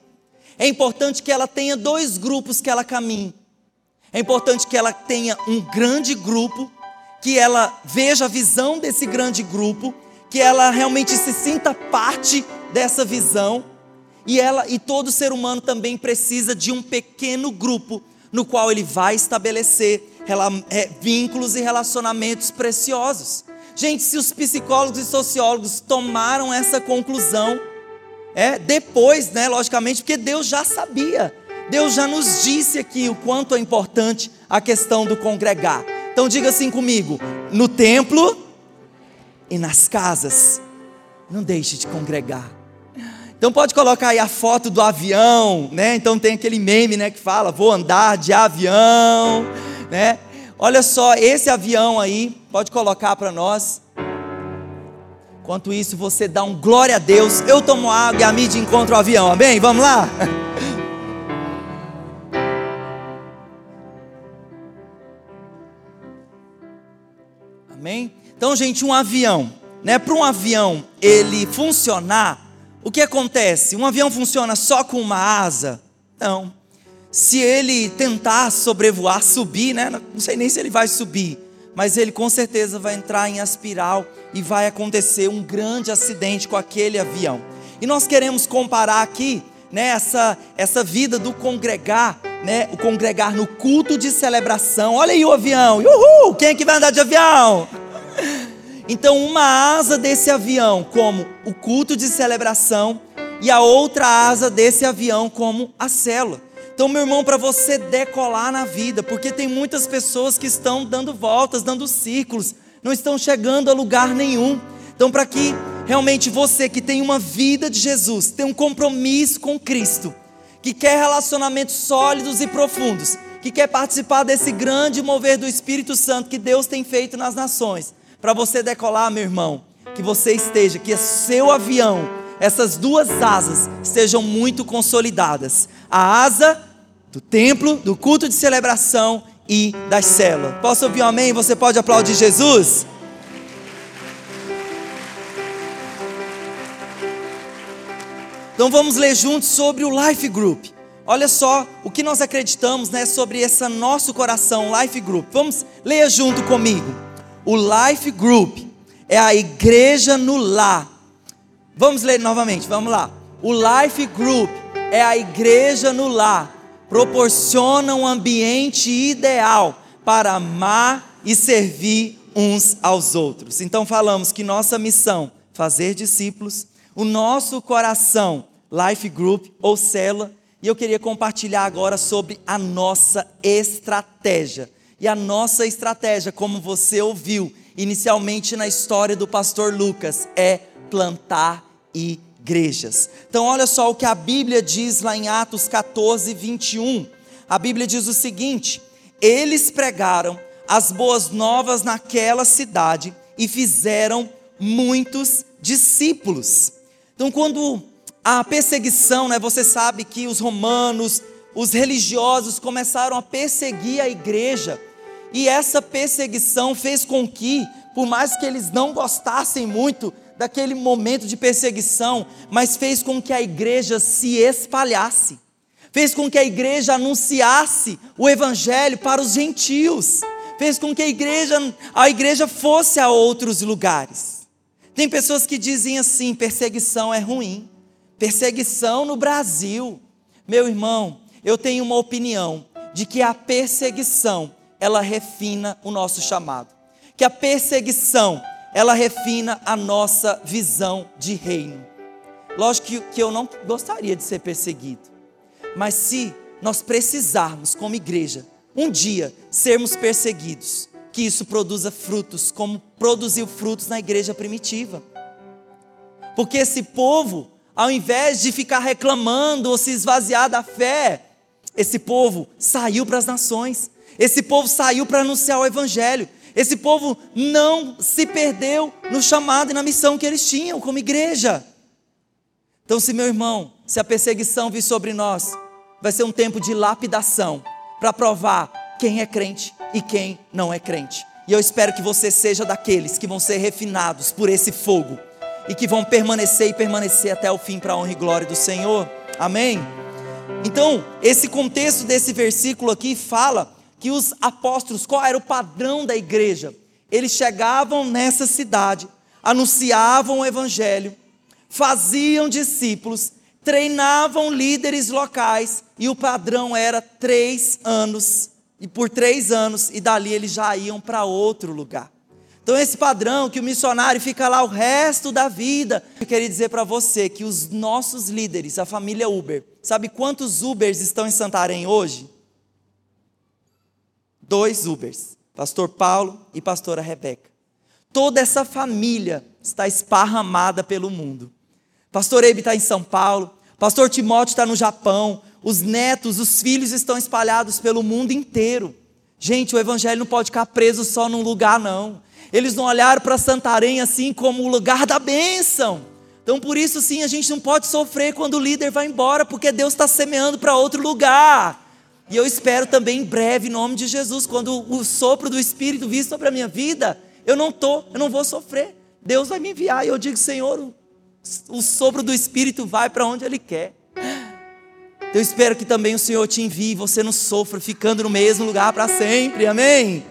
é importante que ela tenha dois grupos que ela caminhe. É importante que ela tenha um grande grupo, que ela veja a visão desse grande grupo que ela realmente se sinta parte dessa visão. E ela e todo ser humano também precisa de um pequeno grupo no qual ele vai estabelecer é, vínculos e relacionamentos preciosos. Gente, se os psicólogos e sociólogos tomaram essa conclusão, é depois, né, logicamente, porque Deus já sabia. Deus já nos disse aqui o quanto é importante a questão do congregar. Então diga assim comigo: no templo e nas casas. Não deixe de congregar. Então pode colocar aí a foto do avião, né? Então tem aquele meme, né, que fala: "Vou andar de avião", né? Olha só esse avião aí, pode colocar para nós. Enquanto isso, você dá um glória a Deus. Eu tomo água e a mídia encontra o avião. Amém? Vamos lá? Amém? Então, gente, um avião, né? Para um avião ele funcionar, o que acontece? Um avião funciona só com uma asa? Não. Se ele tentar sobrevoar, subir, né? Não sei nem se ele vai subir, mas ele com certeza vai entrar em aspiral e vai acontecer um grande acidente com aquele avião. E nós queremos comparar aqui, né, essa, essa vida do congregar, né, o congregar no culto de celebração. Olha aí o avião. Uhul! Quem é que vai andar de avião? Então, uma asa desse avião como o culto de celebração e a outra asa desse avião como a célula. Então, meu irmão, para você decolar na vida, porque tem muitas pessoas que estão dando voltas, dando círculos, não estão chegando a lugar nenhum. Então, para que realmente você que tem uma vida de Jesus, tem um compromisso com Cristo, que quer relacionamentos sólidos e profundos, que quer participar desse grande mover do Espírito Santo que Deus tem feito nas nações, para você decolar, meu irmão, que você esteja, que seu avião, essas duas asas estejam muito consolidadas. A asa do templo, do culto de celebração e das células. Posso ouvir um amém? Você pode aplaudir Jesus? Então vamos ler juntos sobre o Life Group. Olha só o que nós acreditamos né, sobre esse nosso coração, Life Group. Vamos ler junto comigo. O Life Group é a igreja no lar. Vamos ler novamente, vamos lá. O Life Group é a igreja no lar. Proporciona um ambiente ideal para amar e servir uns aos outros. Então falamos que nossa missão, fazer discípulos, o nosso coração, Life Group ou célula, e eu queria compartilhar agora sobre a nossa estratégia. E a nossa estratégia, como você ouviu inicialmente na história do pastor Lucas, é plantar igrejas. Então, olha só o que a Bíblia diz lá em Atos 14, 21. A Bíblia diz o seguinte: Eles pregaram as boas novas naquela cidade e fizeram muitos discípulos. Então, quando a perseguição, né, você sabe que os romanos, os religiosos começaram a perseguir a igreja, e essa perseguição fez com que, por mais que eles não gostassem muito daquele momento de perseguição, mas fez com que a igreja se espalhasse, fez com que a igreja anunciasse o evangelho para os gentios, fez com que a igreja, a igreja fosse a outros lugares. Tem pessoas que dizem assim: perseguição é ruim. Perseguição no Brasil. Meu irmão, eu tenho uma opinião de que a perseguição, ela refina o nosso chamado. Que a perseguição, ela refina a nossa visão de reino. Lógico que, que eu não gostaria de ser perseguido. Mas se nós precisarmos, como igreja, um dia sermos perseguidos, que isso produza frutos, como produziu frutos na igreja primitiva. Porque esse povo, ao invés de ficar reclamando ou se esvaziar da fé, esse povo saiu para as nações, esse povo saiu para anunciar o evangelho, esse povo não se perdeu no chamado e na missão que eles tinham como igreja. Então, se meu irmão, se a perseguição vir sobre nós, vai ser um tempo de lapidação para provar quem é crente e quem não é crente. E eu espero que você seja daqueles que vão ser refinados por esse fogo e que vão permanecer e permanecer até o fim para a honra e glória do Senhor. Amém? Então, esse contexto desse versículo aqui fala que os apóstolos, qual era o padrão da igreja? Eles chegavam nessa cidade, anunciavam o evangelho, faziam discípulos, treinavam líderes locais, e o padrão era três anos e por três anos, e dali eles já iam para outro lugar. Então, esse padrão que o missionário fica lá o resto da vida. Eu queria dizer para você que os nossos líderes, a família Uber, sabe quantos Ubers estão em Santarém hoje? Dois Ubers, Pastor Paulo e Pastora Rebeca. Toda essa família está esparramada pelo mundo. Pastor Ebe está em São Paulo, Pastor Timóteo está no Japão, os netos, os filhos estão espalhados pelo mundo inteiro. Gente, o evangelho não pode ficar preso só num lugar, não. Eles não olharam para Santarém assim como o lugar da bênção. Então, por isso, sim, a gente não pode sofrer quando o líder vai embora, porque Deus está semeando para outro lugar. E eu espero também em breve, em nome de Jesus, quando o sopro do Espírito vir sobre a minha vida, eu não tô, eu não vou sofrer. Deus vai me enviar e eu digo, Senhor, o, o sopro do Espírito vai para onde Ele quer. Eu espero que também o Senhor te envie e você não sofra ficando no mesmo lugar para sempre, amém?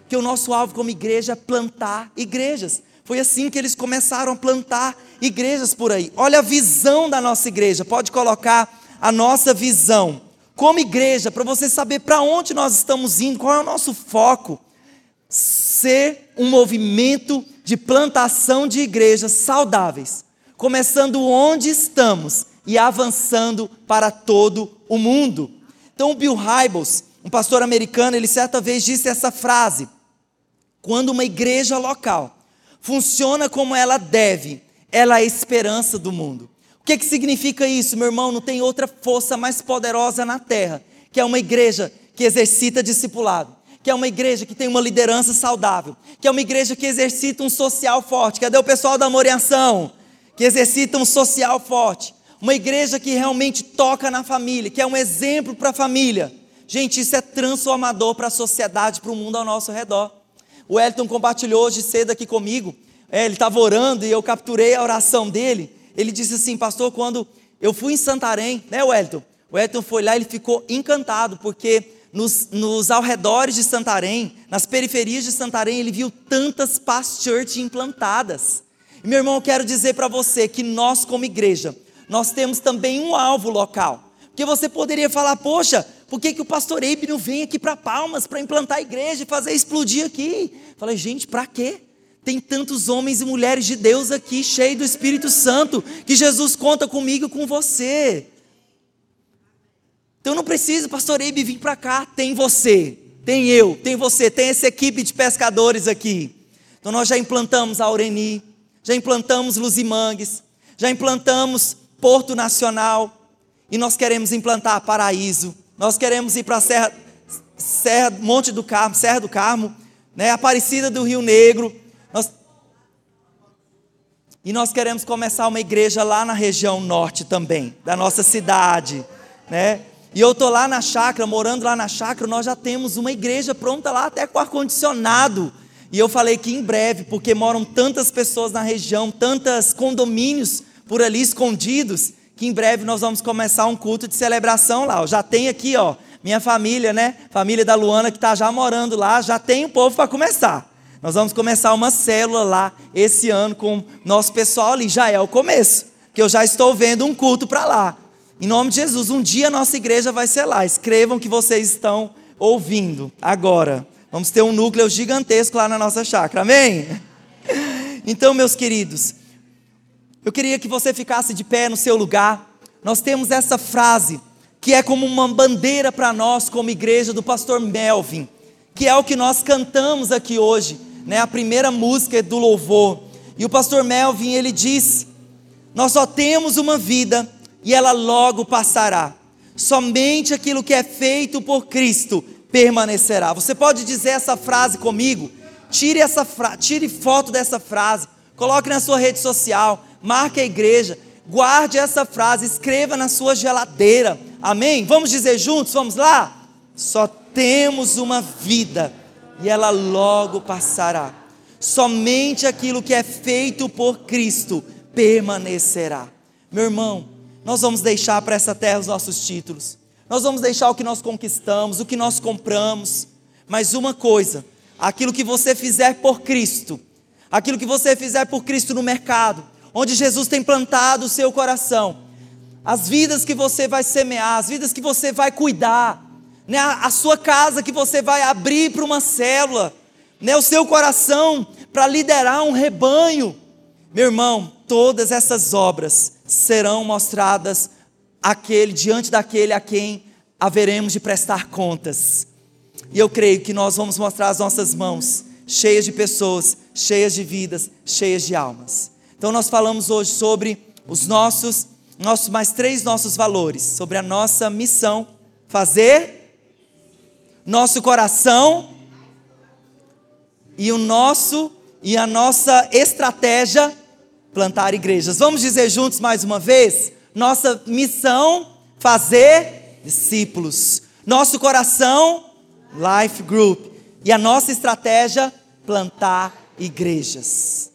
Porque o nosso alvo como igreja é plantar igrejas. Foi assim que eles começaram a plantar igrejas por aí. Olha a visão da nossa igreja, pode colocar a nossa visão. Como igreja, para você saber para onde nós estamos indo, qual é o nosso foco. Ser um movimento de plantação de igrejas saudáveis, começando onde estamos e avançando para todo o mundo. Então, o Bill Hybels, um pastor americano, ele certa vez disse essa frase: quando uma igreja local funciona como ela deve, ela é a esperança do mundo. Que, que significa isso, meu irmão? Não tem outra força mais poderosa na terra, que é uma igreja que exercita discipulado, que é uma igreja que tem uma liderança saudável, que é uma igreja que exercita um social forte. Cadê o pessoal da Amor Ação? Que exercita um social forte. Uma igreja que realmente toca na família, que é um exemplo para a família. Gente, isso é transformador para a sociedade, para o mundo ao nosso redor. O Elton compartilhou hoje cedo aqui comigo. É, ele estava orando e eu capturei a oração dele. Ele disse assim, pastor, quando eu fui em Santarém, né, Wellington? O Wellington foi lá ele ficou encantado, porque nos, nos arredores de Santarém, nas periferias de Santarém, ele viu tantas past implantadas. E, meu irmão, eu quero dizer para você que nós, como igreja, nós temos também um alvo local. Porque você poderia falar, poxa, por que, que o pastor Eibe não vem aqui para Palmas para implantar a igreja e fazer explodir aqui? Falei, gente, para quê? Tem tantos homens e mulheres de Deus aqui, cheios do Espírito Santo, que Jesus conta comigo e com você. Então não precisa, pastor Eibe, vir para cá. Tem você, tem eu, tem você, tem essa equipe de pescadores aqui. Então nós já implantamos a Aureni, já implantamos Luzimangues, já implantamos Porto Nacional, e nós queremos implantar Paraíso, nós queremos ir para a Serra, Serra, Monte do Carmo, Serra do Carmo, né, Aparecida do Rio Negro. E nós queremos começar uma igreja lá na região norte também, da nossa cidade, né? E eu tô lá na chácara, morando lá na chácara, nós já temos uma igreja pronta lá, até com ar-condicionado. E eu falei que em breve, porque moram tantas pessoas na região, tantos condomínios por ali escondidos, que em breve nós vamos começar um culto de celebração lá. Eu já tem aqui, ó, minha família, né? Família da Luana que está já morando lá, já tem o povo para começar. Nós vamos começar uma célula lá esse ano com nosso pessoal ali. Já é o começo, que eu já estou vendo um culto para lá. Em nome de Jesus, um dia nossa igreja vai ser lá. Escrevam que vocês estão ouvindo agora. Vamos ter um núcleo gigantesco lá na nossa chácara. Amém? Então, meus queridos, eu queria que você ficasse de pé no seu lugar. Nós temos essa frase que é como uma bandeira para nós, como igreja do pastor Melvin, que é o que nós cantamos aqui hoje né, a primeira música do louvor. E o pastor Melvin, ele diz: Nós só temos uma vida e ela logo passará. Somente aquilo que é feito por Cristo permanecerá. Você pode dizer essa frase comigo? Tire essa fra... tire foto dessa frase, coloque na sua rede social, marque a igreja, guarde essa frase, escreva na sua geladeira. Amém? Vamos dizer juntos, vamos lá? Só temos uma vida e ela logo passará. Somente aquilo que é feito por Cristo permanecerá. Meu irmão, nós vamos deixar para essa terra os nossos títulos, nós vamos deixar o que nós conquistamos, o que nós compramos, mas uma coisa, aquilo que você fizer por Cristo, aquilo que você fizer por Cristo no mercado, onde Jesus tem plantado o seu coração, as vidas que você vai semear, as vidas que você vai cuidar, né, a sua casa que você vai abrir para uma célula, né, o seu coração para liderar um rebanho. Meu irmão, todas essas obras serão mostradas aquele diante daquele a quem haveremos de prestar contas. E eu creio que nós vamos mostrar as nossas mãos cheias de pessoas, cheias de vidas, cheias de almas. Então nós falamos hoje sobre os nossos, nossos mais três nossos valores, sobre a nossa missão, fazer nosso coração e o nosso e a nossa estratégia plantar igrejas. Vamos dizer juntos mais uma vez? Nossa missão fazer discípulos. Nosso coração life group e a nossa estratégia plantar igrejas.